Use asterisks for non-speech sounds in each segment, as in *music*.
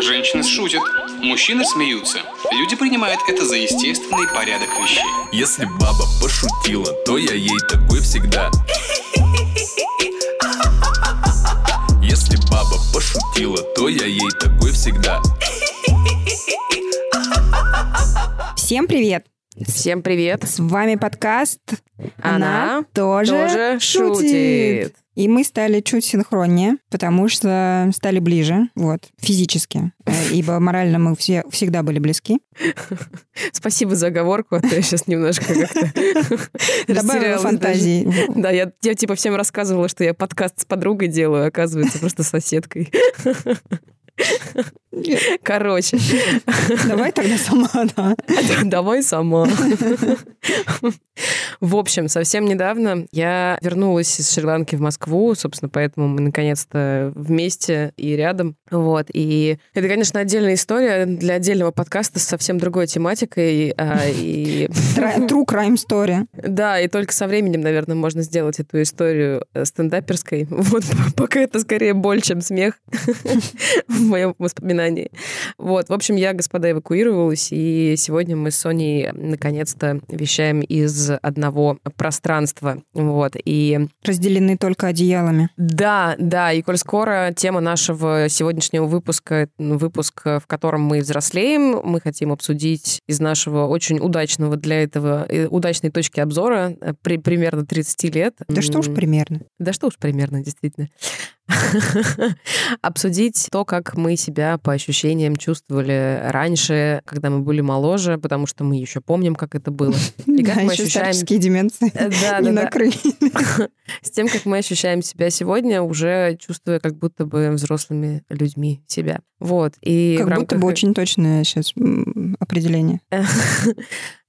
Женщины шутят, мужчины смеются. Люди принимают это за естественный порядок вещей. Если баба пошутила, то я ей такой всегда. Если баба пошутила, то я ей такой всегда. Всем привет! Всем привет. С вами подкаст Она тоже, тоже шутит. И мы стали чуть синхроннее, потому что стали ближе, вот, физически. Э, Ибо морально мы все всегда были близки. *laughs* Спасибо за оговорку, а то я сейчас немножко как-то *laughs* Добавила фантазии. Да, я, я типа всем рассказывала, что я подкаст с подругой делаю, оказывается, просто с соседкой. *laughs* Короче, Давай тогда сама, да. *laughs* давай сама. В общем, совсем недавно я вернулась из Шри-Ланки в Москву, собственно, поэтому мы наконец-то вместе и рядом. Вот. И это, конечно, отдельная история для отдельного подкаста с совсем другой тематикой. а, И True crime story. да, и только со временем, наверное, можно сделать эту историю э, стендаперской. Вот *laughs* пока это скорее боль, чем смех *laughs* в моем воспоминании. Вот, в общем, я, господа, эвакуировалась, и сегодня мы с Соней наконец-то вещаем из одного пространства. Вот, и Разделены только одеялами. да, да, и коль скоро тема нашего сегодняшнего выпуска, выпуск, э, в котором мы взрослеем, мы хотим обсудить из нашего очень удачного для этого, э, удачной точки обзора э, при примерно 30 лет. Да что уж примерно. Да что уж примерно, действительно. *laughs* Обсудить то, как мы себя по ощущениям чувствовали раньше, когда мы были моложе, потому что мы еще помним, как это было. *laughs* И как Да, мы ощущаем... деменции Э, Да, *laughs* не да, да. накрыли. С тем, как мы ощущаем себя сегодня, уже чувствуя как будто бы взрослыми людьми себя. Вот. И Как будто бы очень точное сейчас определение.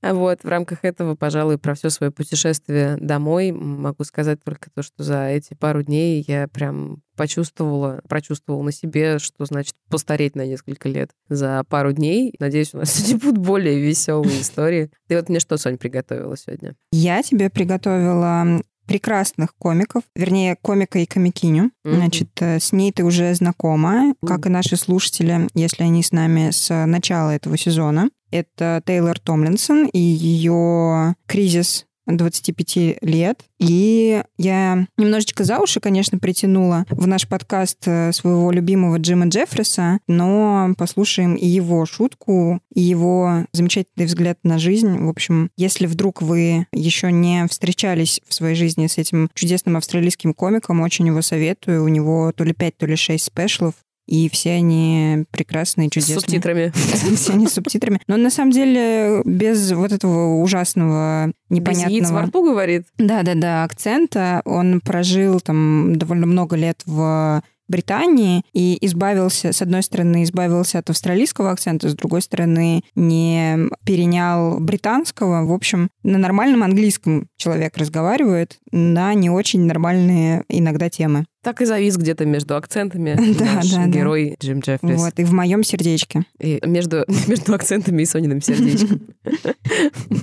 А Вот, в рамках этого, пожалуй, про все свое путешествие домой могу сказать только то, что за эти пару дней я прям почувствовала, прочувствовала на себе, что значит постареть на несколько лет за пару дней. Надеюсь, у нас *laughs* сегодня будут более веселые истории. Ты вот мне что, Сонь, приготовила сегодня? Я тебе приготовила прекрасных комиков, вернее, комика и комикиню. Мгм. Значит, э, с ней ты уже знакома, как и наши слушатели, если они с нами с начала этого сезона. Это Тейлор Томлинсон и ее кризис 25 лет. И я немножечко за уши, конечно, притянула в наш подкаст э, своего любимого Джима Джеффриса, но послушаем и его шутку, и его замечательный взгляд на жизнь. В общем, если вдруг вы еще не встречались в своей жизни с этим чудесным австралийским комиком, очень его советую. У него то ли 5, то ли 6 спешлов, и все они прекрасные, С чудесные. субтитрами. *laughs* Все они с субтитрами. Но на самом деле без вот этого ужасного, Без яиц во непонятного... рту, говорит. Да-да-да, акцента. Он прожил там довольно много лет в Британии и избавился, с одной стороны, избавился от австралийского акцента, с другой стороны, не перенял британского. В общем, на нормальном английском человек разговаривает на не очень нормальные иногда темы. Так и завис где-то между акцентами *laughs* Да, наш да, да. герой Джим Джеффрис. Вот, и в моем сердечке. И между, *laughs* между акцентами и Сониным сердечком. *laughs*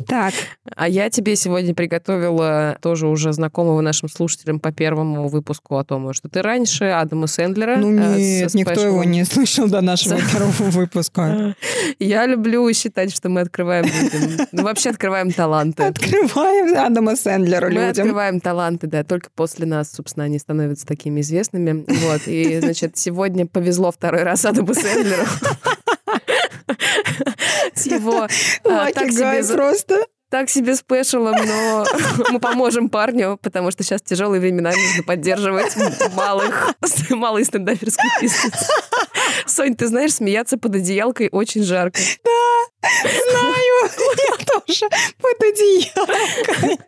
Так, А я тебе сегодня приготовила тоже уже знакомого нашим слушателям по первому выпуску о том, что ты раньше Адама Сэндлера. ну э, нет, никто его не слышал до нашего первого выпуска. Я люблю считать, что мы открываем людям. Ну, вообще открываем таланты. Открываем Адама Сэндлера Мы людям. открываем таланты, да, только после нас, собственно, они становятся такими известными. Вот, и, значит, сегодня повезло второй раз Адаму Сэндлеру. С его а, так себе просто. так себе спешалом, но мы поможем парню, потому что сейчас тяжелые времена, нужно поддерживать малых, малый стендаперский бизнес. *laughs* Сонь, ты знаешь, смеяться под одеялкой очень жарко. Знаю, я тоже под одеялом.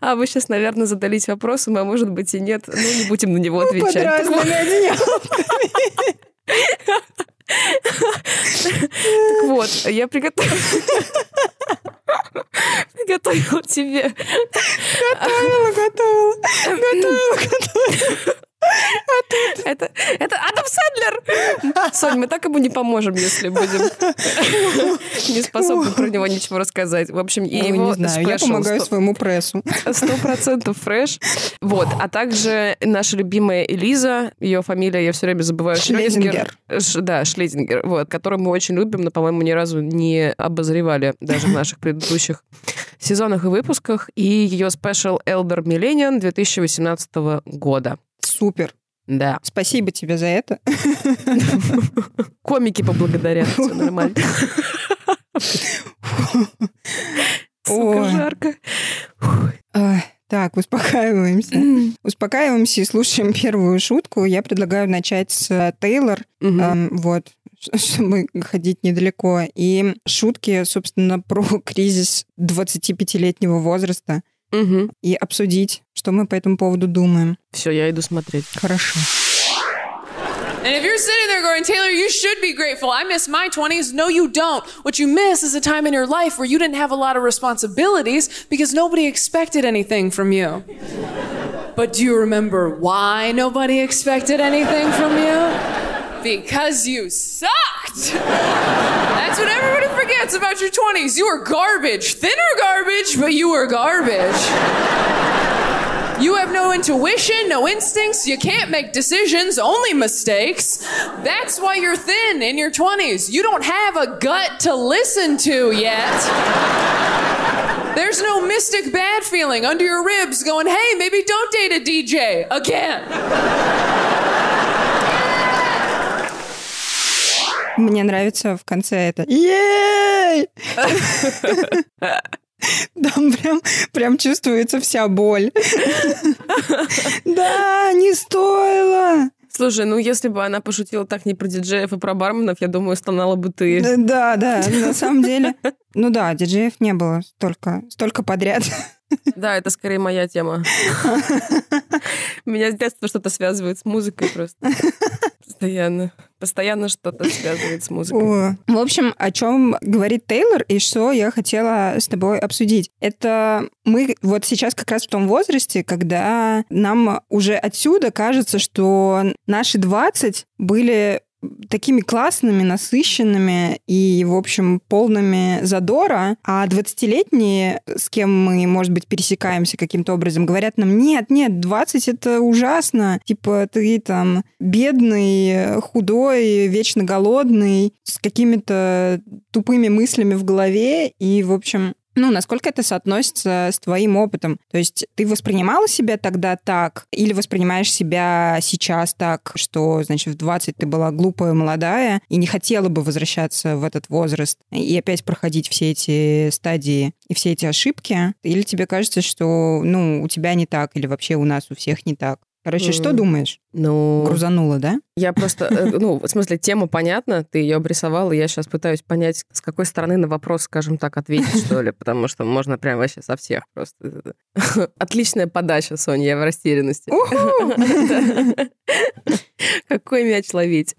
А вы сейчас, наверное, задались вопросом, а может быть и нет. Ну, не будем на него Под отвечать. разными одеялами. Так вот, я приготовила... Приготовила тебе. Готовила, готовила. Готовила, готовила. Это, это Адам Сэндлер! Сонь, мы так ему не поможем, если будем не способны про него ничего рассказать. В общем, и его я помогаю своему прессу. Сто процентов фреш. Вот. А также наша любимая Элиза, ее фамилия я все время забываю. Шлезингер. Да, Шлезингер, вот, которую мы очень любим, но, по-моему, ни разу не обозревали даже в наших предыдущих сезонах и выпусках. И ее спешл Elder Millennium 2018 года. Супер. Да. Спасибо тебе за это. Комики поблагодарят. Все нормально. Сука, жарко. Ай, Так, успокаиваемся. Успокаиваемся и слушаем первую шутку. Я предлагаю начать с э, Тейлор. Вот, *laughs* чтобы ходить недалеко. И шутки, собственно, про *laughs* кризис 25-летнего возраста Мгм. и обсудить, что мы по этому поводу думаем. Все, я иду смотреть. Хорошо. And if you're sitting there going, Taylor, you should be grateful. I miss my 20s. No, you don't. What you miss is a time in your life where you didn't have a lot of responsibilities because nobody expected anything from you. But do you remember why nobody expected anything from you? Because you sucked. That's what everybody forgets about your 20s. You were garbage. Thinner garbage, but you were garbage. You have no intuition, no instincts, you can't make decisions, only mistakes. That's why you're thin in your 20s. You don't have a gut to listen to yet. There's no mystic bad feeling under your ribs going, hey, maybe don't date a DJ again. Мне нравится в конце это «Ей!» Там прям, прям чувствуется вся боль. Да, не стоило. Слушай, ну если бы она пошутила так не про диджеев и про барменов, я думаю, стонала бы ты. Да, да, на самом деле. Ну да, диджеев не было столько, столько подряд. Да, это скорее моя тема. *laughs* Меня с детства что-то связывает с музыкой просто. Постоянно. Постоянно что-то связывает с музыкой. О. В общем, о чем говорит Тейлор и что я хотела с тобой обсудить. Это мы вот сейчас как раз в том возрасте, когда нам уже отсюда кажется, что наши 20 были такими классными, насыщенными и, в общем, полными задора, а 20-летние, с кем мы, может быть, пересекаемся каким-то образом, говорят нам, нет, нет, 20 это ужасно, типа ты там бедный, худой, вечно голодный, с какими-то тупыми мыслями в голове, и, в общем, ну, насколько это соотносится с твоим опытом? То есть ты воспринимала себя тогда так или воспринимаешь себя сейчас так, что, значит, в 20 ты была глупая, молодая и не хотела бы возвращаться в этот возраст и опять проходить все эти стадии и все эти ошибки? Или тебе кажется, что, ну, у тебя не так или вообще у нас у всех не так? Короче, что думаешь? Ну, Грузанула, да? я просто, э, *laughs* ну, в смысле, тема понятна, ты ее обрисовала, я сейчас пытаюсь понять, с какой стороны на вопрос, скажем так, ответить, что ли, потому что можно прям вообще со всех просто. *laughs* Отличная подача, Соня, я в растерянности. *laughs* Какой мяч ловить?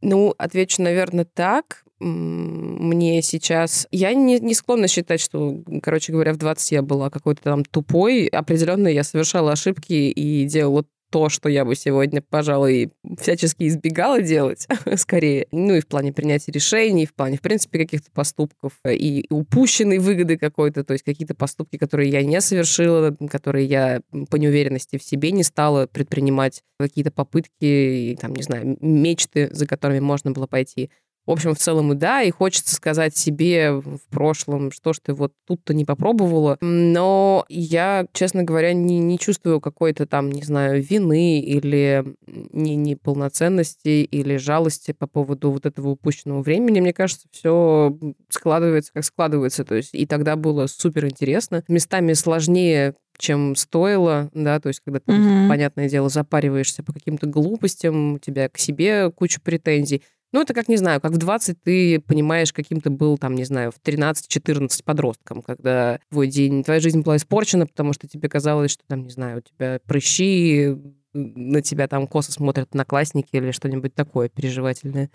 Ну, отвечу, наверное, так. Мне сейчас... Я не, не склонна считать, что, короче говоря, в 20 я была какой-то там тупой. Определенно я совершала ошибки и делала то, что я бы сегодня, пожалуй, всячески избегала делать, *laughs* скорее. Ну и в плане принятия решений, в плане, в принципе, каких-то поступков и упущенной выгоды какой-то, то есть какие-то поступки, которые я не совершила, которые я по неуверенности в себе не стала предпринимать, какие-то попытки, там, не знаю, мечты, за которыми можно было пойти. В общем, в целом и да, и хочется сказать себе в прошлом, что ж ты вот тут-то не попробовала. Но я, честно говоря, не, не чувствую какой-то там, не знаю, вины или не, неполноценности или жалости по поводу вот этого упущенного времени. Мне кажется, все складывается, как складывается. То есть и тогда было супер интересно. Местами сложнее чем стоило, да, то есть когда ты, Мгм. понятное дело, запариваешься по каким-то глупостям, у тебя к себе куча претензий. Ну, это как, не знаю, как в 20 ты понимаешь, каким ты был, там, не знаю, в 13-14 подростком, когда твой день, твоя жизнь была испорчена, потому что тебе казалось, что, там, не знаю, у тебя прыщи, на тебя там косо смотрят одноклассники или что-нибудь такое переживательное,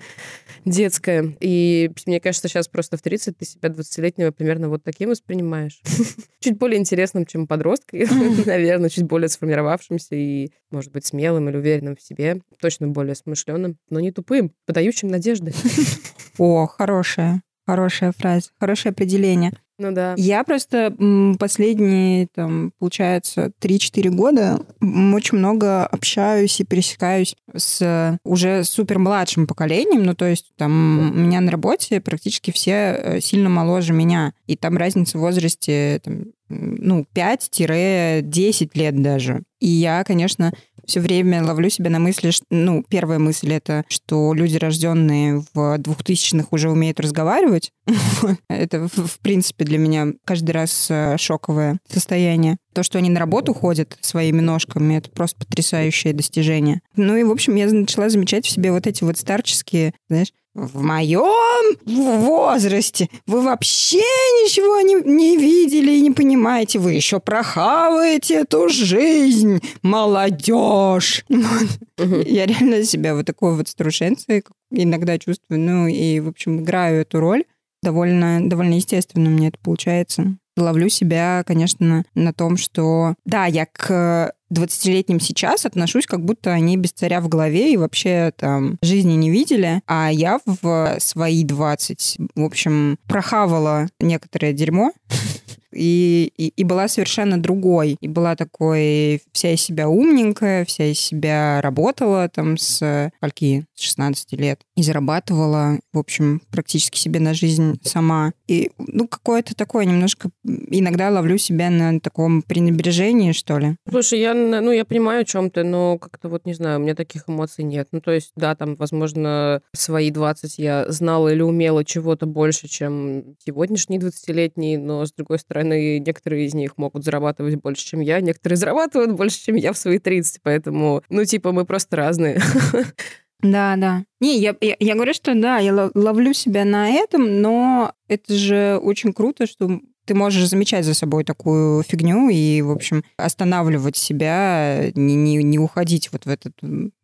детское. И мне кажется, сейчас просто в 30 ты себя 20-летнего примерно вот таким воспринимаешь. *laughs* Чуть более интересным, чем подростка, *laughs* *laughs* наверное, чуть более сформировавшимся и, может быть, смелым или уверенным в себе, точно более смышленым, но не тупым, подающим надежды. О, хорошая, хорошая фраза, хорошее определение. Ну да. Я просто последние, там, получается, 3-4 года очень много общаюсь и пересекаюсь с уже супер младшим поколением. Ну, то есть там у меня на работе практически все э, сильно моложе меня. И там разница в возрасте там, ну, 5-10 лет даже. И я, конечно, все время ловлю себя на мысли, что, ну, первая мысль это, что люди, рожденные в 2000-х, уже умеют разговаривать. *laughs* это, в принципе, для меня каждый раз э, шоковое состояние. То, что они на работу ходят своими ножками, это просто потрясающее достижение. Ну и, в общем, я начала замечать в себе вот эти вот старческие, знаешь, в моем возрасте вы вообще ничего не, не видели и не понимаете. Вы еще прохаваете эту жизнь, молодежь. Я реально себя вот такой вот старушенцей иногда чувствую. Ну и, в общем, играю эту роль. Довольно, довольно естественно мне это получается ловлю себя, конечно, на том, что да, я к 20-летним сейчас отношусь, как будто они без царя в голове и вообще там жизни не видели, а я в свои 20, в общем, прохавала некоторое дерьмо, *laughs* и, и, и была совершенно другой. И была такой вся из себя умненькая, вся из себя работала там с скольки, с 16 лет. И зарабатывала, в общем, практически себе на жизнь сама. И, ну, какое-то такое немножко... Иногда ловлю себя на таком пренебрежении, что ли. Слушай, я, ну, я понимаю, о чем ты, но как-то вот, не знаю, у меня таких эмоций нет. Ну, то есть, да, там, возможно, свои 20 я знала или умела чего-то больше, чем сегодняшние 20-летние, но, с другой стороны, некоторые из них могут зарабатывать больше, чем я, некоторые зарабатывают больше, чем я в свои 30, поэтому, ну, типа, мы просто разные. *laughs* Да, да. Не, я, я, я говорю, что да, я ловлю себя на этом, но это же очень круто, что ты можешь замечать за собой такую фигню и, в общем, останавливать себя, не, не, не уходить вот в этот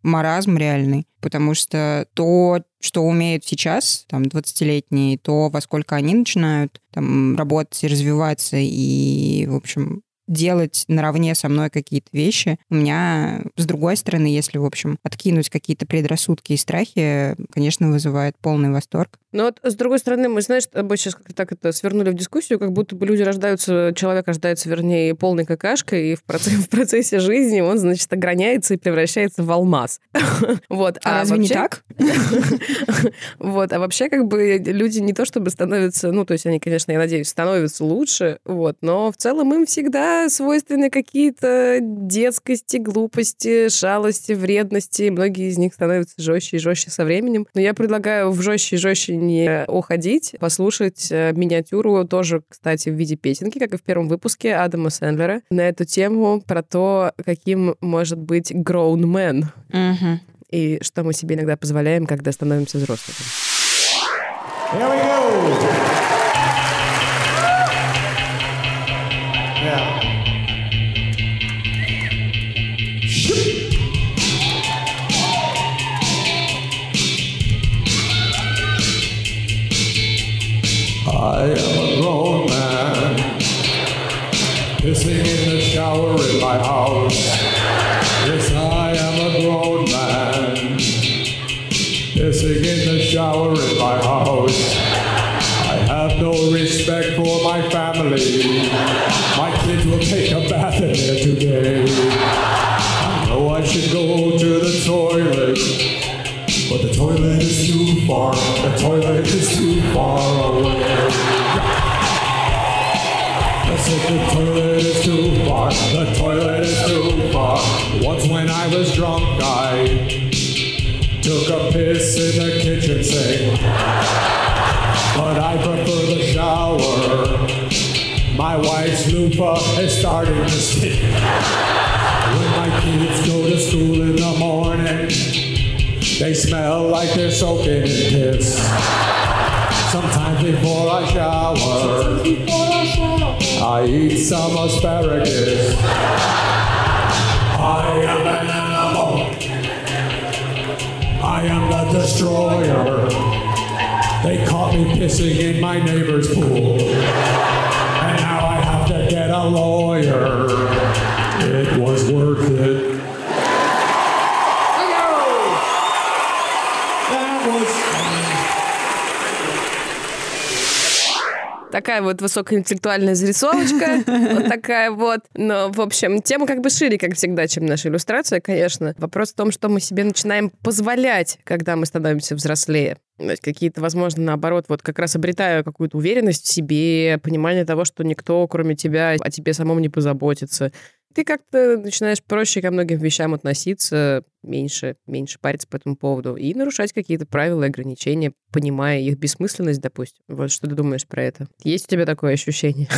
маразм реальный, потому что то, что умеют сейчас, там, 20-летние, то, во сколько они начинают там работать и развиваться, и, в общем, делать наравне со мной какие-то вещи. У меня, с другой стороны, если, в общем, откинуть какие-то предрассудки и страхи, конечно, вызывает полный восторг. Но вот, с другой стороны, мы, знаешь, тобой сейчас как-то так это свернули в дискуссию, как будто бы люди рождаются, человек рождается, вернее, полной какашкой, и в процессе, *laughs* в процессе жизни он, значит, ограняется и превращается в алмаз. *laughs* Вот. А, а разве вообще... не так? *laughs* Вот. А вообще, как бы, люди не то чтобы становятся, ну, то есть они, конечно, я надеюсь, становятся лучше, вот, но в целом им всегда свойственны какие-то детскости, глупости, шалости, вредности. Многие из них становятся жестче и жестче со временем. Но я предлагаю в жестче и жестче не уходить, послушать э, миниатюру тоже, кстати, в виде песенки, как и в первом выпуске Адама Сэндлера, на эту тему про то, каким может быть grown man. Uh-huh. И что мы себе иногда позволяем, когда становимся взрослыми. Here we go. Yeah. I am a grown man, pissing in the shower in my house. Loofah is starting to stink. When my kids go to school in the morning, they smell like they're soaking in piss. Sometimes before I shower, I eat some asparagus. I am an animal. I am the destroyer. They caught me pissing in my neighbor's pool. Get a lawyer. It was worth it. Такая вот высокоинтеллектуальная зарисовочка. *laughs* Вот такая вот. Но, в общем, тема как бы шире, как всегда, чем наша иллюстрация, конечно. Вопрос в том, что мы себе начинаем позволять, когда мы становимся взрослее. То есть какие-то, возможно, наоборот, вот как раз обретая какую-то уверенность в себе, понимание того, что никто, кроме тебя, о тебе самом не позаботится. Ты как-то начинаешь проще ко многим вещам относиться, меньше, меньше париться по этому поводу и нарушать какие-то правила и ограничения, понимая их бессмысленность, допустим. Вот что ты думаешь про это? Есть у тебя такое ощущение? *laughs*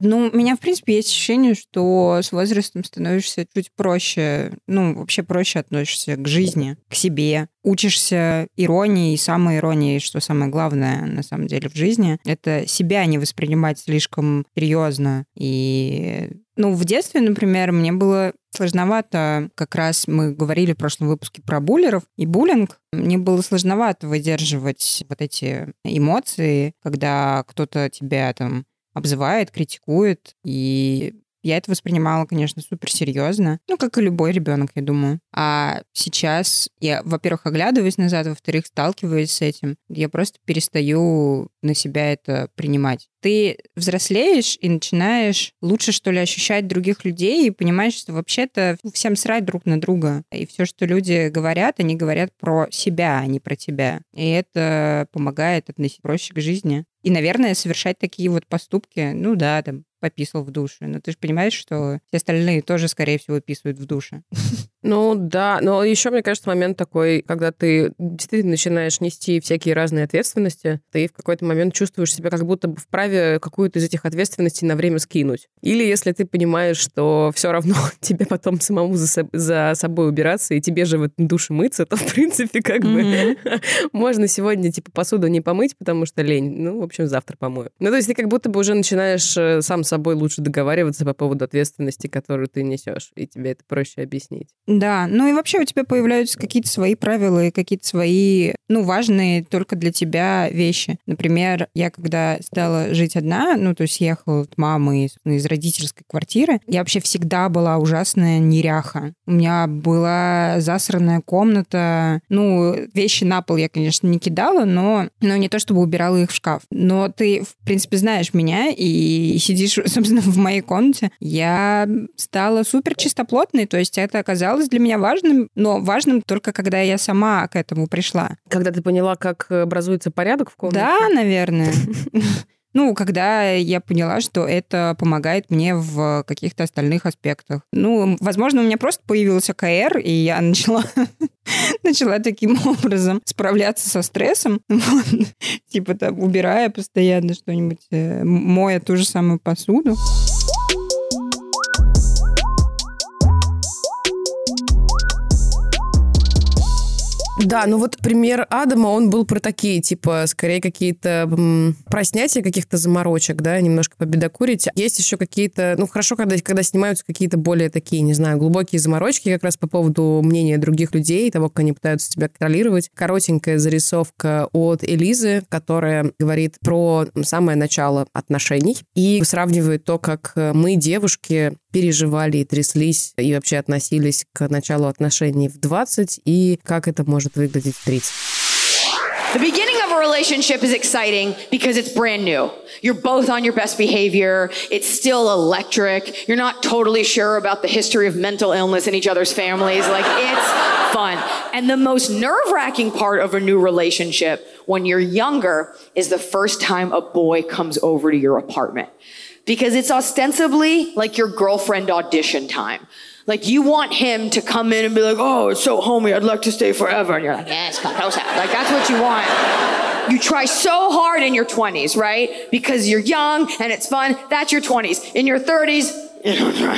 Ну, у меня, в принципе, есть ощущение, что с возрастом становишься чуть проще, ну, вообще проще относишься к жизни, к себе. Учишься иронии и самоиронии, что самое главное, на самом деле, в жизни. Это себя не воспринимать слишком серьезно. И, ну, в детстве, например, мне было сложновато, как раз мы говорили в прошлом выпуске про буллеров и буллинг, мне было сложновато выдерживать вот эти эмоции, когда кто-то тебя там обзывает, критикует, и я это воспринимала, конечно, супер серьезно. Ну, как и любой ребенок, я думаю. А сейчас я, во-первых, оглядываюсь назад, во-вторых, сталкиваюсь с этим. Я просто перестаю на себя это принимать. Ты взрослеешь и начинаешь лучше, что ли, ощущать других людей и понимаешь, что вообще-то всем срать друг на друга. И все, что люди говорят, они говорят про себя, а не про тебя. И это помогает относиться проще к жизни. И, наверное, совершать такие вот поступки, ну да, там, пописал в душе. Но ты же понимаешь, что все остальные тоже, скорее всего, писают в душе. *laughs* Ну да, но еще, мне кажется, момент такой, когда ты действительно начинаешь нести всякие разные ответственности, ты в какой-то момент чувствуешь себя как будто бы вправе какую-то из этих ответственностей на время скинуть. Или если ты понимаешь, что все равно *laughs* тебе потом самому за, со- за собой убираться, и тебе же в этом душе мыться, то, в принципе, как бы *laughs* можно сегодня, типа, посуду не помыть, потому что лень. Ну, в общем, завтра помою. Ну, то есть ты как будто бы уже начинаешь э, сам с собой лучше договариваться по поводу ответственности, которую ты несешь, и тебе это проще объяснить. Да, ну и вообще у тебя появляются какие-то свои правила и какие-то свои, ну, важные только для тебя вещи. Например, я когда стала жить одна, ну, то есть ехала от мамы из, из родительской квартиры, я вообще всегда была ужасная неряха. У меня была засранная комната. Ну, вещи на пол я, конечно, не кидала, но, но не то чтобы убирала их в шкаф. Но ты, в принципе, знаешь меня и сидишь, *laughs* собственно, в моей комнате. Я стала супер чистоплотной, то есть это оказалось для меня важным, но важным только когда я сама к этому пришла. Когда ты поняла, как образуется порядок в комнате? Да, наверное. *laughs* Ну, когда я поняла, что это помогает мне в каких-то остальных аспектах. Ну, возможно, у меня просто появился КР, и я начала, *laughs* начала таким образом справляться со стрессом. *laughs* Типа там, убирая постоянно что-нибудь, э, моя ту же самую посуду. Да, ну вот пример Адама, он был про такие, типа, скорее какие-то м, про снятие каких-то заморочек, да, немножко победокурить. Есть еще какие-то, ну, хорошо, когда, когда снимаются какие-то более такие, не знаю, глубокие заморочки как раз по поводу мнения других людей, того, как они пытаются тебя контролировать. Коротенькая зарисовка от Элизы, которая говорит про самое начало отношений и сравнивает то, как мы, девушки, переживали и тряслись и вообще относились к началу отношений в 20 и как это может выглядеть в 30. The beginning of a relationship is exciting because it's brand new. You're both on your best behavior. It's still electric. You're not totally sure about the history of mental illness in each other's families. Like, it's fun. And the most nerve wracking part of a new relationship when you're younger is the first time a boy comes over to your apartment. Because it's ostensibly like your girlfriend audition time. Like you want him to come in and be like, "Oh, it's so homey. I'd like to stay forever," and you're like, "Yes, come closer." Like that's what you want. You try so hard in your 20s, right? Because you're young and it's fun. That's your 20s. In your 30s, you don't try.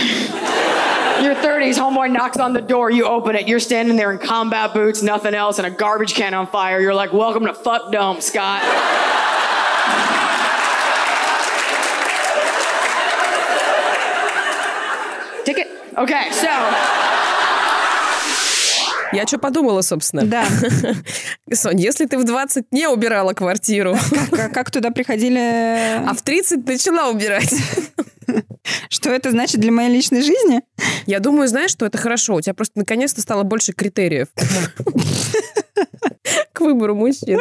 Your 30s, homeboy knocks on the door, you open it, you're standing there in combat boots, nothing else, and a garbage can on fire. You're like, welcome to Fuck Dome, Scott. Okay, so Я что подумала, собственно? Да. *laughs* Сонь, если ты в 20 не убирала квартиру, Как, как туда приходили... а в 30 начала убирать, *laughs* Что это значит для моей личной жизни? я думаю, знаешь, что это хорошо. У тебя просто наконец-то стало больше критериев к выбору мужчин.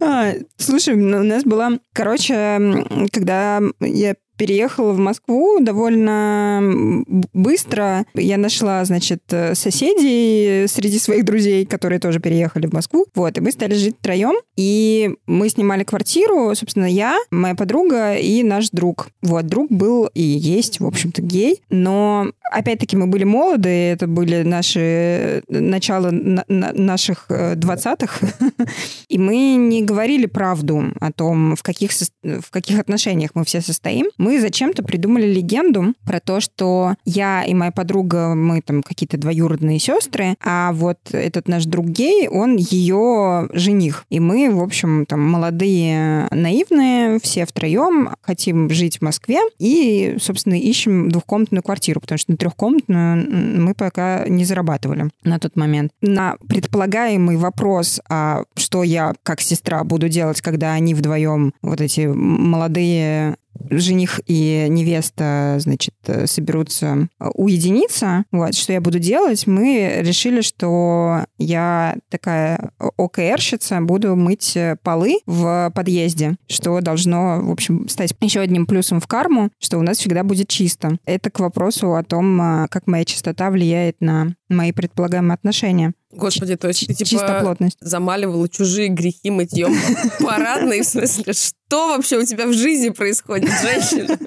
А, слушай, ну, у нас была... Короче, когда я переехала в Москву довольно быстро. Я нашла, значит, соседей среди своих друзей, которые тоже переехали в Москву. Вот, и мы стали жить втроем. И мы снимали квартиру, собственно, я, моя подруга и наш друг. Вот, друг был и есть, в общем-то, гей. Но, опять-таки, мы были молоды, это были наши... э, начало на- на- наших э, двадцатых. *laughs* И мы не говорили правду о том, в каких, в каких отношениях мы все состоим. Мы зачем-то придумали легенду про то, что я и моя подруга, мы там какие-то двоюродные сестры, а вот этот наш друг гей, он ее жених. И мы, в общем, там молодые, наивные, все втроем хотим жить в Москве и, собственно, ищем двухкомнатную квартиру, потому что на трехкомнатную мы пока не зарабатывали на тот момент. На предполагаемый вопрос, а что я как сестра буду делать, когда они вдвоем, вот эти молодые жених и невеста, значит, э, соберутся э, уединиться, вот, что я буду делать, мы решили, что я такая ОКРщица, буду мыть э, полы в подъезде, что должно, в общем, стать еще одним плюсом в карму, что у нас всегда будет чисто. Это к вопросу о том, э, как моя чистота влияет на мои предполагаемые отношения. Господи, то есть ты типа Чистоплотность. замаливала чужие грехи мытьем *laughs* парадной, в смысле, что вообще у тебя в жизни происходит, женщина?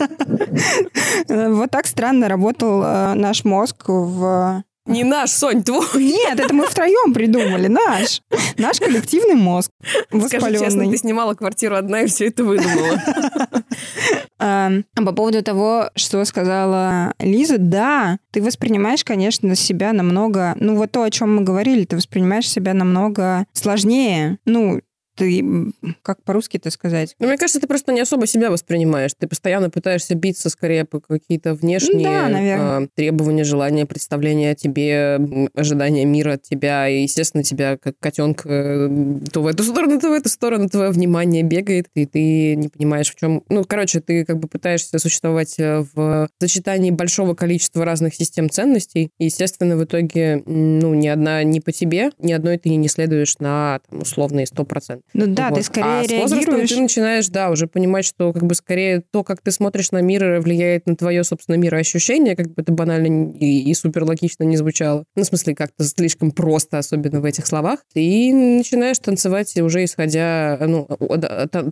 Э, *laughs* Вот так странно работал э, наш мозг в Не наш, Сонь, твой. Нет, это мы втроем придумали, наш. Наш коллективный мозг Скажи честно, воспаленный. ты снимала квартиру одна и все это выдумала. *laughs* А по поводу того, что сказала Лиза, да, ты воспринимаешь, конечно, себя намного... Ну, вот то, о чем мы говорили, ты воспринимаешь себя намного сложнее. Ну, ты... Как по-русски это сказать? Ну, мне кажется, ты просто не особо себя воспринимаешь. Ты постоянно пытаешься биться скорее по какие-то внешние Да, наверное. а, требования, желания, представления о тебе, ожидания мира от тебя. И, естественно, тебя как котенка э, то в эту *laughs* сторону, то в эту сторону твое внимание бегает, и ты не понимаешь, в чем... Ну, короче, ты как бы пытаешься существовать э, в сочетании большого количества разных систем ценностей. И, естественно, в итоге, ну, ни одна не по тебе, ни одной ты не следуешь на там, условные 100%. Ну да, Вот. ты скорее а с возрастом реагируешь... ты начинаешь, да, уже понимать, что как бы скорее то, как ты смотришь на мир, влияет на твое, собственно, мироощущение, как бы это банально и, и супер логично не звучало. Ну, в смысле, как-то слишком просто, особенно в этих словах. И начинаешь танцевать уже исходя, ну,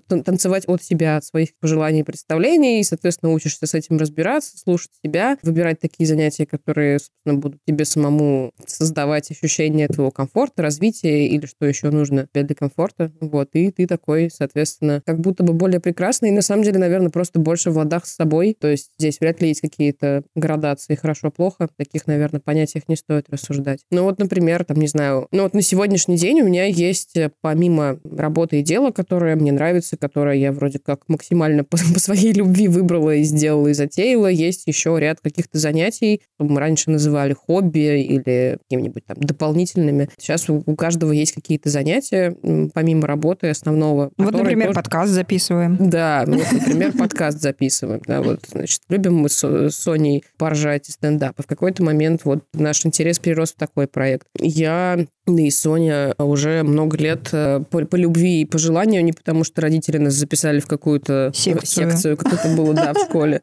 танцевать от себя, от своих пожеланий и представлений, и, соответственно, учишься с этим разбираться, слушать себя, выбирать такие занятия, которые, собственно, будут тебе самому создавать ощущение твоего комфорта, развития или что еще нужно для комфорта. Вот, и ты такой, соответственно, как будто бы более прекрасный, и на самом деле, наверное, просто больше в ладах с собой. То есть здесь вряд ли есть какие-то градации хорошо-плохо. Таких, наверное, понятиях не стоит рассуждать. Ну вот, например, там, не знаю, ну вот на сегодняшний день у меня есть, э, помимо работы и дела, которое мне нравится, которое я вроде как максимально *laughs* по, по своей любви выбрала и сделала и затеяла, есть еще ряд каких-то занятий, мы раньше называли хобби или какими-нибудь там дополнительными. Сейчас у, у каждого есть какие-то занятия, помимо работы основного. Вот, которые например, тоже- подкаст записываем. да, ну, вот, например, подкаст записываем. Да, вот, значит, любим мы с с Соней поржать и стендап. И в какой-то момент вот наш интерес перерос в такой проект. Я да и Соня уже много лет э, по, по любви и по желанию, не потому что родители нас записали в какую-то Секцию. секцию как это было, да, в школе.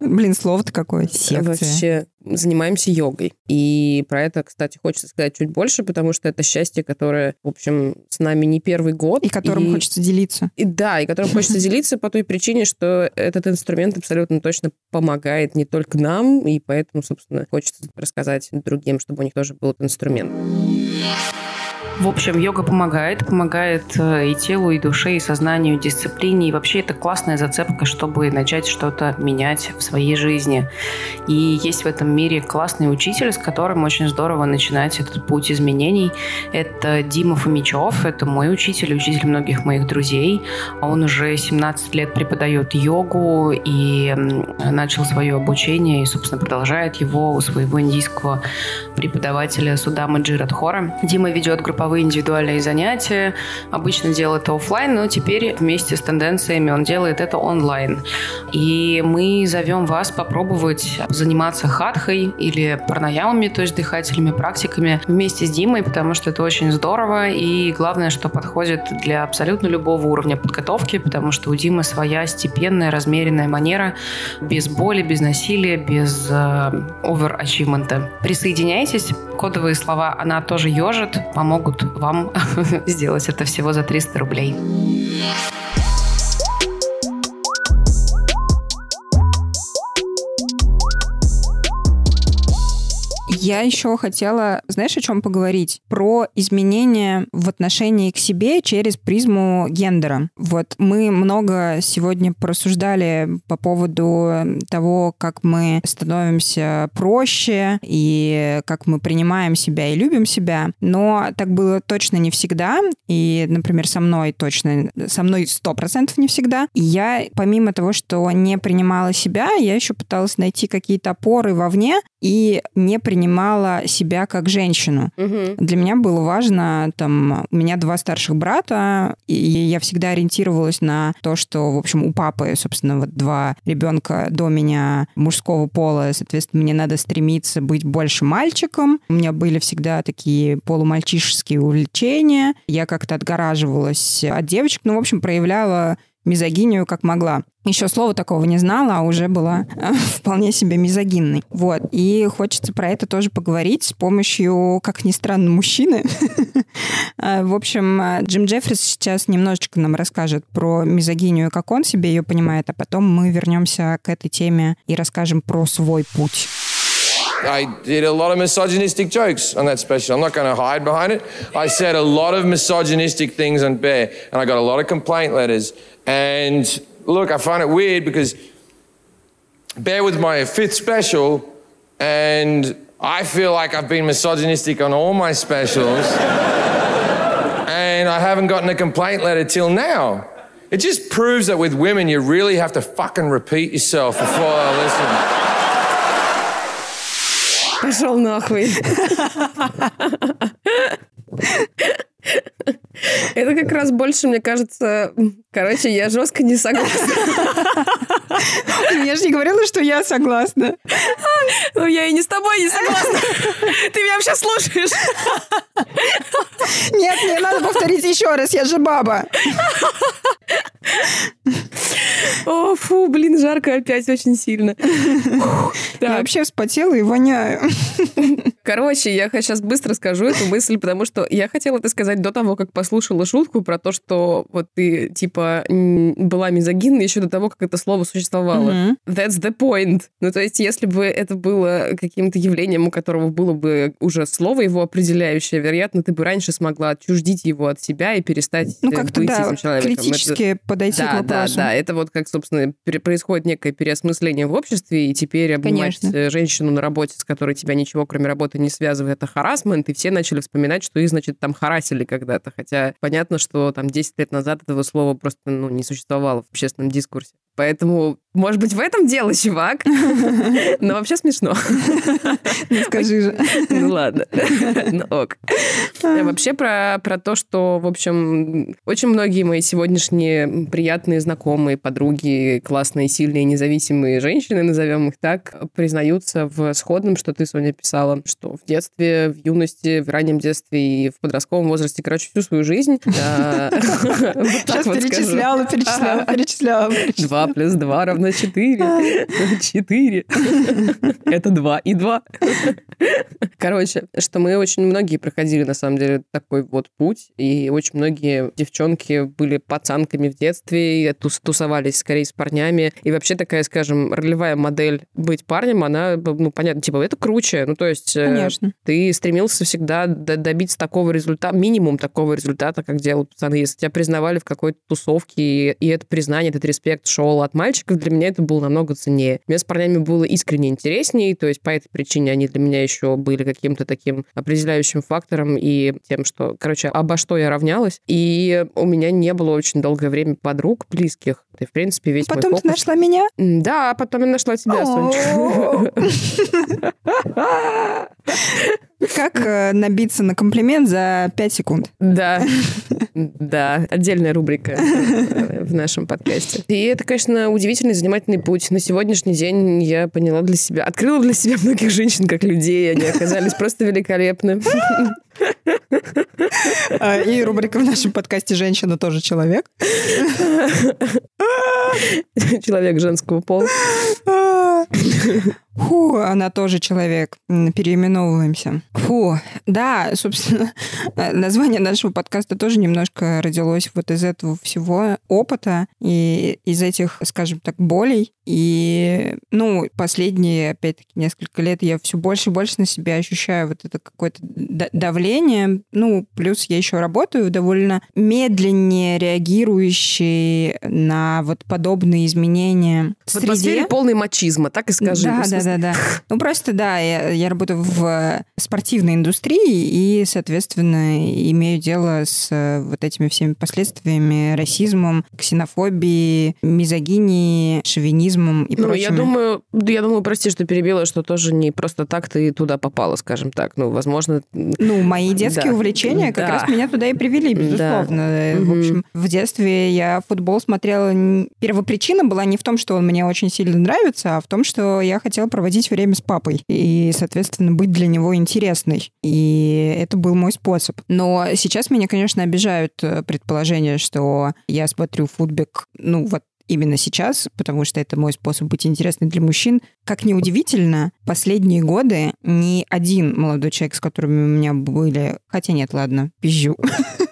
Блин, слово-то какое. Секция. Вообще занимаемся йогой. И про это, кстати, хочется сказать чуть больше, потому что это счастье, которое, в общем, с нами не первый год. И которым хочется делиться. И да, и которым хочется *laughs* делиться по той причине, что этот инструмент абсолютно точно помогает не только нам, и поэтому, собственно, хочется рассказать другим, чтобы у них тоже был этот инструмент. В общем, йога помогает. Помогает э, и телу, и душе, и сознанию, и дисциплине. И вообще это классная зацепка, чтобы начать что-то менять в своей жизни. И есть в этом мире классный учитель, с которым очень здорово начинать этот путь изменений. Это Дима Фомичев. Это мой учитель, учитель многих моих друзей. Он уже 17 лет преподает йогу и начал свое обучение и, собственно, продолжает его у своего индийского преподавателя Судама Джирадхора. Дима ведет групповые индивидуальные занятия. Обычно делает это офлайн, но теперь вместе с тенденциями он делает это онлайн. И мы зовем вас попробовать заниматься хатхой или парнаямами, то есть дыхательными практиками вместе с Димой, потому что это очень здорово. И главное, что подходит для абсолютно любого уровня подготовки, потому что у Димы своя степенная, размеренная манера, без боли, без насилия, без э, оверачивмента. Присоединяйтесь. Кодовые слова «она тоже ежит» помогут вам *laughs* сделать это всего за 300 рублей. Я еще хотела, знаешь, о чем поговорить? Про изменения в отношении к себе через призму гендера. Вот мы много сегодня порассуждали по поводу того, как мы становимся проще и как мы принимаем себя и любим себя, но так было точно не всегда, и, например, со мной точно, со мной сто процентов не всегда. И я, помимо того, что не принимала себя, я еще пыталась найти какие-то опоры вовне и не принимала воспринимала себя как женщину. Угу. Для меня было важно, там, у меня два старших брата, и я всегда ориентировалась на то, что, в общем, у папы, собственно, вот два ребенка до меня мужского пола, соответственно, мне надо стремиться быть больше мальчиком. У меня были всегда такие полумальчишеские увлечения. Я как-то отгораживалась от девочек, ну, в общем, проявляла мизогинию как могла. Еще слова такого не знала, а уже была э, *laughs* вполне себе мизогинной. Вот. И хочется про это тоже поговорить с помощью, как ни странно, мужчины. *laughs* Э, в общем, э, Джим Джеффрис сейчас немножечко нам расскажет про мизогинию, как он себе ее понимает, а потом мы вернемся к этой теме и расскажем про свой путь. I did a lot of misogynistic jokes on that special. I'm not going to hide behind it. I said a lot of misogynistic things on Bear, and I got a lot of complaint letters. And look, I find it weird because Bear was my fifth special, and I feel like I've been misogynistic on all my specials. and I haven't gotten a complaint letter till now. It just proves that with women, you really have to fucking repeat yourself before I listen. Пошел нахуй. *laughs* *laughs* Это как раз больше, мне кажется... Короче, я жестко не согласна. *laughs* Я же не говорила, что я согласна. *laughs* Ну, я и не с тобой не согласна. Ты меня вообще слушаешь? Нет, мне надо повторить еще раз, я же баба. О, фу, блин, жарко опять очень сильно. Я вообще вспотела и воняю. Короче, я сейчас быстро скажу эту мысль, потому что я хотела это сказать до того, как послушала шутку про то, что вот ты, типа, была мизогинной еще до того, как это слово существовало. That's the point. Ну, то есть, если бы это было каким-то явлением, у которого было бы уже слово его определяющее, вероятно, ты бы раньше смогла отчуждить его от себя и перестать Ну, э, как-то, быть да, критически подойти да, к вопросу. Да, да, это вот как, собственно, происходит некое переосмысление в обществе, и теперь обнимать Конечно. э, женщину на работе, с которой тебя ничего, кроме работы, не связывает, это харасмент, и все начали вспоминать, что их, значит, там харасили когда-то, хотя понятно, что там 10 лет назад этого слова просто ну, не существовало в общественном дискурсе. Поэтому, может быть, в этом дело, чувак. *laughs* Но вообще смешно. Не скажи же. Ну ладно. Ну ок. А Вообще про, про то, что, в общем, очень многие мои сегодняшние приятные знакомые, подруги, классные, сильные, независимые женщины, назовем их так, признаются в сходном, что ты, Соня, писала, что в детстве, в юности, в раннем детстве и в подростковом возрасте, короче, всю свою жизнь. *laughs* Сейчас *laughs* перечисляла, перечисляла, перечисляла. Два плюс 2 равно 4. 4. *laughs* *laughs* Это 2 и 2. Короче, что мы очень многие проходили, на самом деле, такой вот путь, и очень многие девчонки были пацанками в детстве, и тус- тусовались скорее с парнями, и вообще такая, скажем, ролевая модель быть парнем, она, ну, понятно, типа, это круче, ну, то есть... э, Конечно. ты стремился всегда добиться такого результата, минимум такого результата, как делают пацаны. Если тебя признавали в какой-то тусовке, и это признание, этот респект шел от мальчиков, для меня это было намного ценнее. Мне с парнями было искренне интереснее, то есть по этой причине они для меня еще были каким-то таким определяющим фактором и тем, что, короче, обо что я равнялась. И у меня не было очень долгое время подруг близких. И, в принципе, весь Потом мой ты фокус- нашла меня? Да, потом я нашла тебя, Сонечка. *laughs* *laughs* Как э, набиться на комплимент за 5 секунд? Да, *laughs* да, отдельная рубрика э, в нашем подкасте. И это, конечно, удивительный, занимательный путь. На сегодняшний день я поняла для себя, открыла для себя многих женщин как людей, они оказались просто великолепны. А, И рубрика в нашем подкасте «Женщина тоже человек». Человек женского пола. Фу, она тоже человек. Переименовываемся. Фу, да, собственно, *laughs* название нашего подкаста тоже немножко родилось вот из этого всего опыта и из этих, скажем так, болей. И, ну, последние, опять-таки, несколько лет я все больше и больше на себя ощущаю вот это какое-то давление. Ну, плюс я еще работаю довольно медленнее реагирующий на вот подобные изменения в В атмосфере среде. полный мачизма, так и скажи. Да, да, смысле, да, да. Ну, просто, да, я, я работаю в спортивной индустрии и, соответственно, имею дело с э, вот этими всеми последствиями, расизмом, ксенофобией, мизогинией, шовинизмом и Ну, прочими. я думаю, да, я думаю, прости, что перебила, что тоже не просто так ты туда попала, скажем так. Ну, возможно... Ну, мои детские Да. увлечения как Да. раз меня туда и привели, безусловно. Э, В общем, в детстве я футбол смотрела... Первопричина была не в том, что он мне очень сильно нравится, а в том, что я хотела проводить время с папой и, соответственно, быть для него интересной. И это был мой способ. Но сейчас меня, конечно, обижают э, предположения, что я смотрю футбик, ну, вот именно сейчас, потому что это мой способ быть интересной для мужчин. Как ни удивительно, последние годы ни один молодой человек, с которыми у меня были... Хотя нет, ладно, пизжу. *laughs*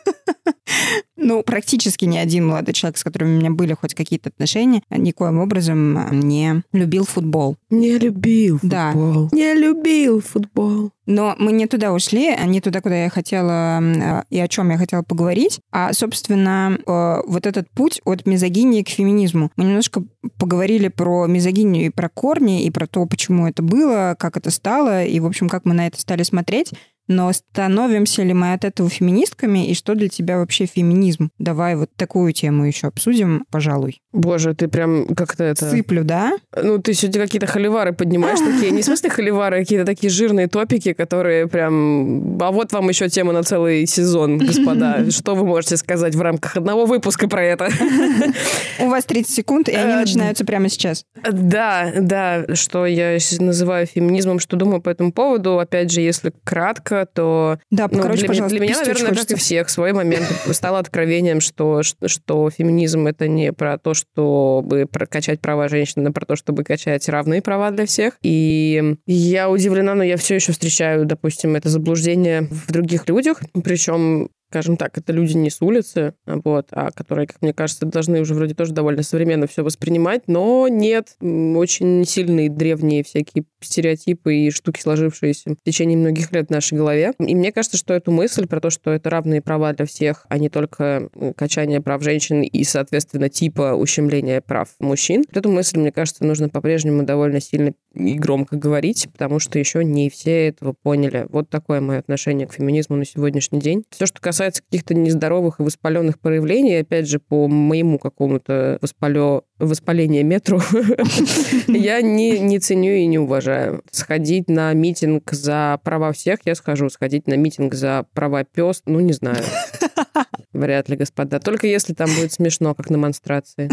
Ну, практически ни один молодой человек, с которым у меня были хоть какие-то отношения, никоим образом не любил футбол. Не любил Да. футбол. Не любил футбол. Но мы не туда ушли, а не туда, куда я хотела м, и о чем я хотела поговорить. А, собственно, э, вот этот путь от мизогинии к феминизму. Мы немножко поговорили про мизогинию и про корни, и про то, почему это было, как это стало, и, в общем, как мы на это стали смотреть. Но становимся ли мы от этого феминистками, и что для тебя вообще феминизм? Давай вот такую тему еще обсудим, пожалуй. Боже, ты прям как-то это... Сыплю, да? Ну, ты сегодня какие-то холивары поднимаешь такие. Не в смысле холивары, а какие-то такие жирные топики, которые прям... А вот вам еще тема на целый сезон, господа. *laughs* Что вы можете сказать в рамках одного выпуска про это? У вас 30 секунд, и они Э, начинаются прямо сейчас. Да, да, что я называю феминизмом, что думаю по этому поводу. Опять же, если кратко, то Да, ну, покороче, для, пожалуйста, для меня, наверное, как хочется. и всех, в свой момент стало откровением, что, что, что феминизм это не про то, чтобы прокачать права женщин, а про то, чтобы качать равные права для всех. И я удивлена, но я все еще встречаю, допустим, это заблуждение в других людях, причем скажем так, это люди не с улицы, вот, а которые, как мне кажется, должны уже вроде тоже довольно современно все воспринимать, но нет, очень сильные древние всякие стереотипы и штуки, сложившиеся в течение многих лет в нашей голове. И мне кажется, что эту мысль про то, что это равные права для всех, а не только качание прав женщин и, соответственно, типа ущемления прав мужчин, эту мысль, мне кажется, нужно по-прежнему довольно сильно и громко говорить, потому что еще не все этого поняли. Вот такое мое отношение к феминизму на сегодняшний день. Все, что касается каких-то нездоровых и воспаленных проявлений, опять же, по моему какому-то воспалё... воспалению метру, *laughs* я не, не ценю и не уважаю. Сходить на митинг за права всех я схожу. Сходить на митинг за права пес, ну, не знаю. *laughs* Вряд ли, господа. Только если там будет смешно, как на монстрации.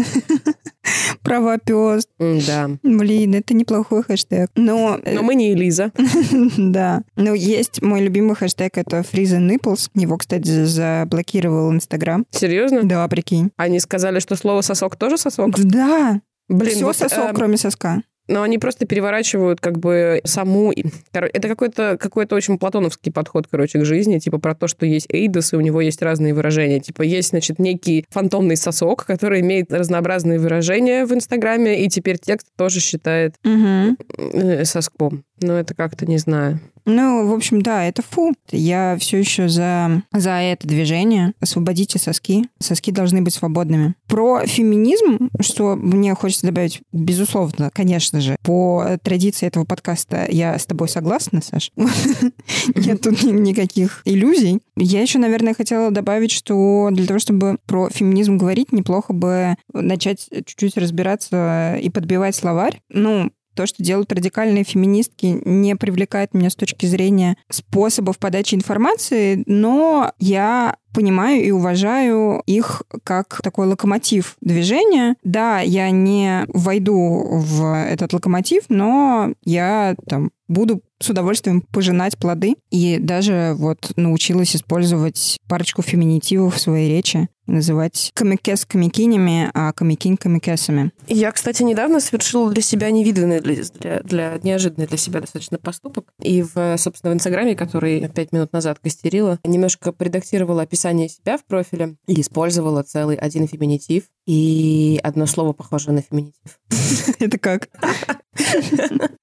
Права пес. Да. Блин, это неплохой хэштег. Но, э, Но мы не Элиза. *laughs* да. Но есть мой любимый хэштег, это Freeze Nipples. Его, кстати, заблокировал Инстаграм. Серьезно? Да, прикинь. Они сказали, что слово сосок тоже сосок? Да, Блин, Все вот, сосок, э, кроме соска. Но они просто переворачивают как бы саму... Это какой-то какой очень платоновский подход, короче, к жизни. Типа про то, что есть эйдос, и у него есть разные выражения. Типа есть, значит, некий фантомный сосок, который имеет разнообразные выражения в Инстаграме, и теперь текст тоже считает э, соском. Но это как-то не знаю. Ну, в общем, да, это фу. Я все еще за, за это движение. Освободите соски. Соски должны быть свободными. Про феминизм, что мне хочется добавить, безусловно, конечно же, по традиции этого подкаста я с тобой согласна, Саш. *laughs* Нет тут ни- никаких иллюзий. Я еще, наверное, хотела добавить, что для того, чтобы про феминизм говорить, неплохо бы начать чуть-чуть разбираться и подбивать словарь. Ну, то, что делают радикальные феминистки, не привлекает меня с точки зрения способов подачи информации, но я понимаю и уважаю их как такой локомотив движения. Да, я не войду в этот локомотив, но я там буду с удовольствием пожинать плоды. И даже вот научилась использовать парочку феминитивов в своей речи. Называть комикес комикинями, а комикинь комикесами. Я, кстати, недавно совершила для себя невиданный, для, для, для- неожиданный для себя достаточно поступок. И, в, собственно, в Инстаграме, который пять минут назад костерила, немножко предактировала описание себя в профиле и использовала целый один феминитив и одно слово похожее на феминитив. *laughs* Это как? *laughs*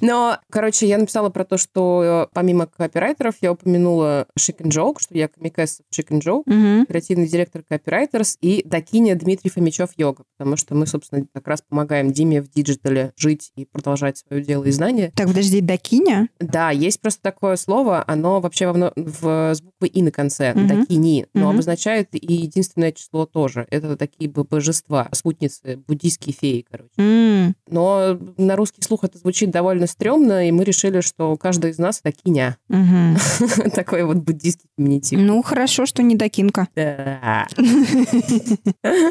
Но, короче, я написала про то, что э, помимо копирайтеров я упомянула Chicken Joke, что я комикес в Chicken Joke, Мгм. креативный директор Copywriters и Дакиня Дмитрий Фомичев Йога, потому что мы, собственно, как раз помогаем Диме в digital е жить и продолжать свое дело и знания. Так, подожди, Дакиня? Да, есть просто такое слово, оно вообще во в, с буквой «и» на конце, Мгм. «дакини», но Мгм. обозначает и единственное число тоже. Это такие божества, спутницы, буддийские феи, короче. М, Но на русский слух это звучит довольно стрёмно, и мы решили, что каждый из нас дакиня. мгм. *laughs* Такой вот буддийский феминитив. Ну, хорошо, что не Дакинка. Да. *laughs*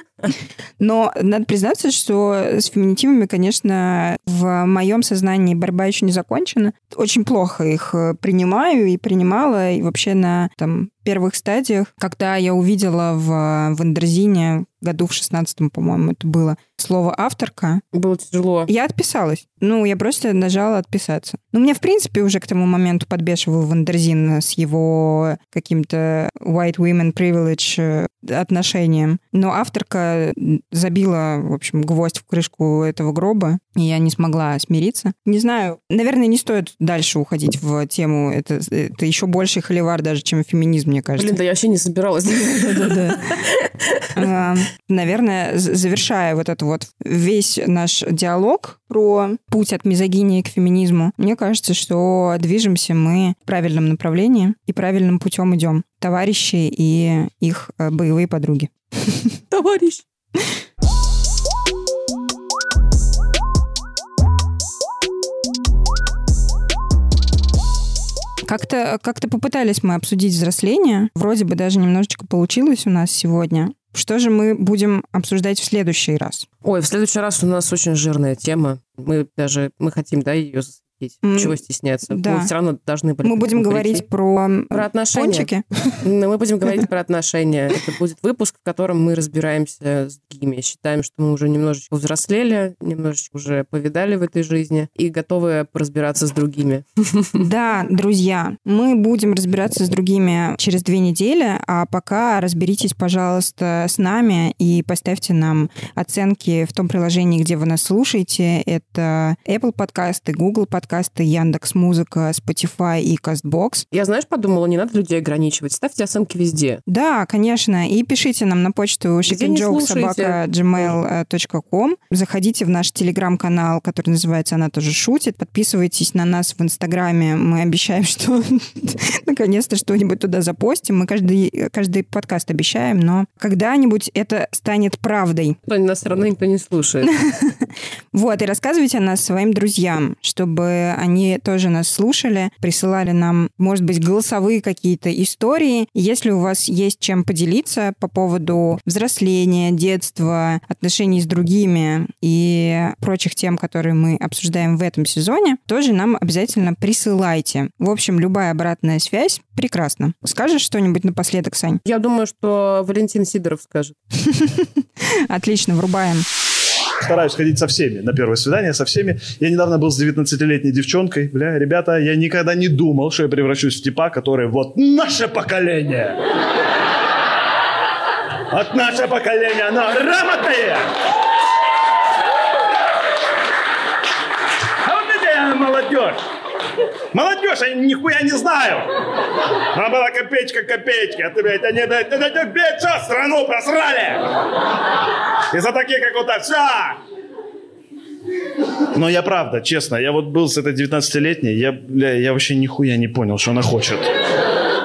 Но надо признаться, что с феминитивами, конечно, в моем сознании борьба еще не закончена. Очень плохо их э, принимаю и принимала, и вообще на там, первых стадиях, когда я увидела в, в Wonderzine году в шестнадцатом, по-моему, это было слово «авторка», Было тяжело. я отписалась. Ну, я просто нажала отписаться. Ну, мне, в принципе, уже к тому моменту подбешивал Wonderzine с его каким-то white women privilege э, отношением. Но авторка забила, в общем, гвоздь в крышку этого гроба, и я не смогла смириться. Не знаю, наверное, не стоит дальше уходить в тему. Это, это еще больше холивар даже, чем феминизм, мне кажется. Блин, да я вообще не собиралась. А, *laughs* Наверное, завершая вот это вот весь наш диалог про путь от мизогинии к феминизму, мне кажется, что движемся мы в правильном направлении и правильным путем идем. Товарищи и их э, боевые подруги. *laughs* Товарищ. Как-то как попытались мы обсудить взросление. Вроде бы даже немножечко получилось у нас сегодня. Что же мы будем обсуждать в следующий раз? Ой, в следующий раз у нас очень жирная тема. Мы даже, мы хотим, да, ее засветить. М, Чего стесняться? да. Мы все равно должны были Мы будем говорить прийти. про, Про отношения. пончики. Ну, *laughs* Мы будем говорить *laughs* про отношения. Это будет выпуск, в котором мы разбираемся с другими. Считаем, что мы уже немножечко взрослели, немножечко уже повидали в этой жизни и готовы разбираться с другими. *laughs* Да, друзья, мы будем разбираться с другими через две недели, а пока разберитесь, пожалуйста, с нами и поставьте нам оценки в том приложении, где вы нас слушаете. Это Apple подкасты, Google подкасты, Яндекс Музыка, Spotify и Castbox. Я, знаешь, подумала, не надо людей ограничивать. Ставьте оценки везде. Да, конечно. И пишите нам на почту слушаете. chickenjokesobaka.gmail.com. Заходите в наш телеграм-канал, который называется «Она тоже шутит». Подписывайтесь на нас в Инстаграме. Мы обещаем, *laughs* что наконец-то что-нибудь туда запостим. Мы каждый, каждый подкаст обещаем, но когда-нибудь это станет правдой. Нас все равно никто не слушает. *laughs* Вот, и рассказывайте о нас своим друзьям, чтобы они тоже нас слушали, присылали нам, может быть, голосовые какие-то истории. Если у вас есть чем поделиться по поводу взросления, детства, отношений с другими и прочих тем, которые мы обсуждаем в этом сезоне, тоже нам обязательно присылайте. В общем, любая обратная связь прекрасна. Скажешь что-нибудь напоследок, Сань? Я думаю, что Валентин Сидоров скажет. *laughs* Отлично, врубаем. Стараюсь ходить со всеми на первое свидание, со всеми. Я недавно был с 19-летней девчонкой. Бля, ребята, я никогда не думал, что я превращусь в типа, который вот наше поколение. От наше поколение, оно грамотное. А вот это молодежь. Молодежь, я нихуя не знаю. Она была копеечка копеечки, а ты, блядь, они, блядь, блядь, что, страну просрали? Из-за таких, как вот так, все. Но я правда, честно, я вот был с этой 19-летней, я, бля, я вообще нихуя не понял, что она хочет.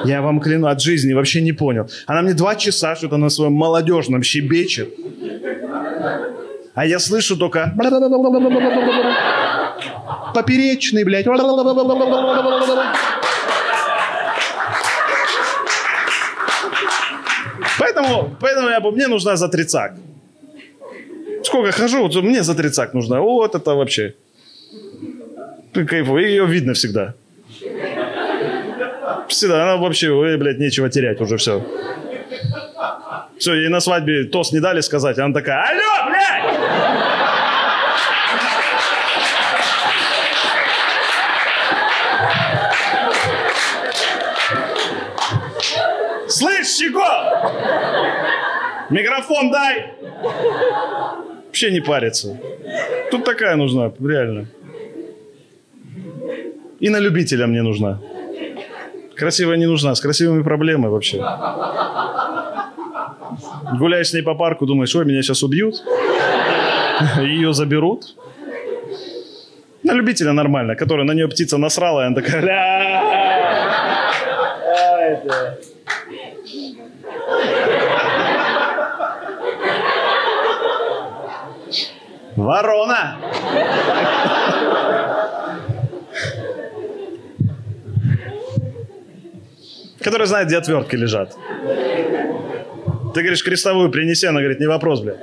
Я вам кляну, от жизни вообще не понял. Она мне два часа что-то на своем молодежном щебечет. А я слышу только... Поперечный, блядь. Поэтому, поэтому я, мне нужна за тридцак. Сколько хожу, вот мне за тридцак нужна. Вот это вообще. Кайфу. Ее видно всегда. Всегда. Она вообще, ой, блядь, нечего терять уже все. Все, ей на свадьбе тост не дали сказать. Она такая, алло, Микрофон дай! Вообще не парится. Тут такая нужна, реально. И на любителя мне нужна. Красивая не нужна, с красивыми проблемы вообще. Гуляешь с ней по парку, думаешь, ой, меня сейчас убьют. Ее заберут. На любителя нормально, который на нее птица насрала, и она такая... Ворона! Который знает, где отвертки лежат. Ты говоришь, крестовую принеси, она говорит, не вопрос, бля.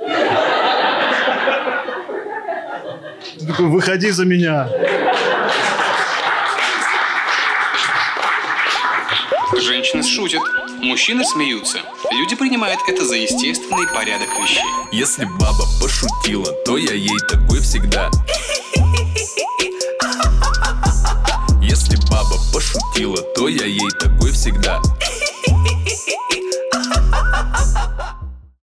Ты такой, выходи за меня. Женщины шутят, мужчины смеются. Люди принимают это за естественный порядок вещей. Если баба пошутила, то я ей такой всегда. Если баба пошутила, то я ей такой всегда.